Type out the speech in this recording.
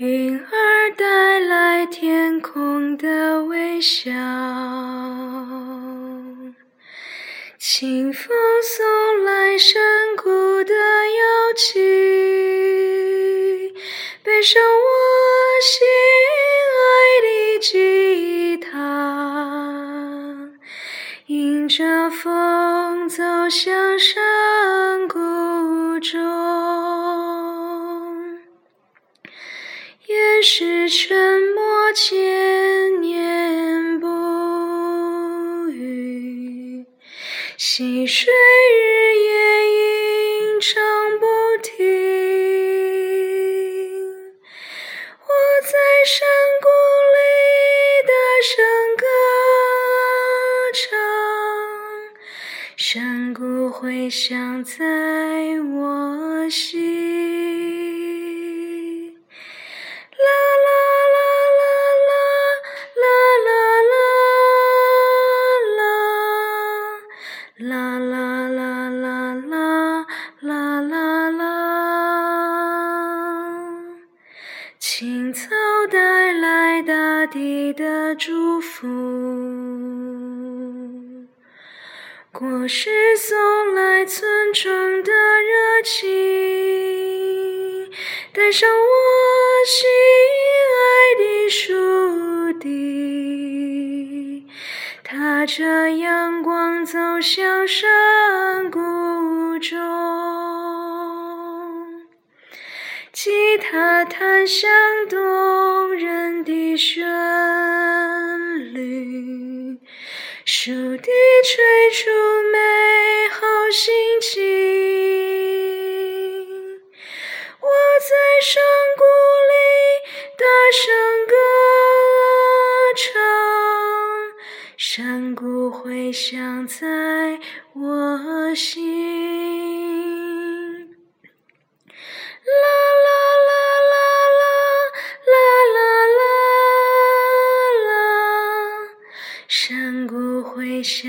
云儿带来天空的微笑，清风送来山谷的幽静，背上我心。沉默千年不语。溪水日夜吟唱不停，我在山谷里大声歌唱，山谷回响在我心。地的祝福。果实送来村庄的热情，带上我心爱的树底，踏着阳光走向山谷中，吉他弹响动人的旋律。树笛吹出美好心情，我在山谷里大声歌唱，山谷回响在我心。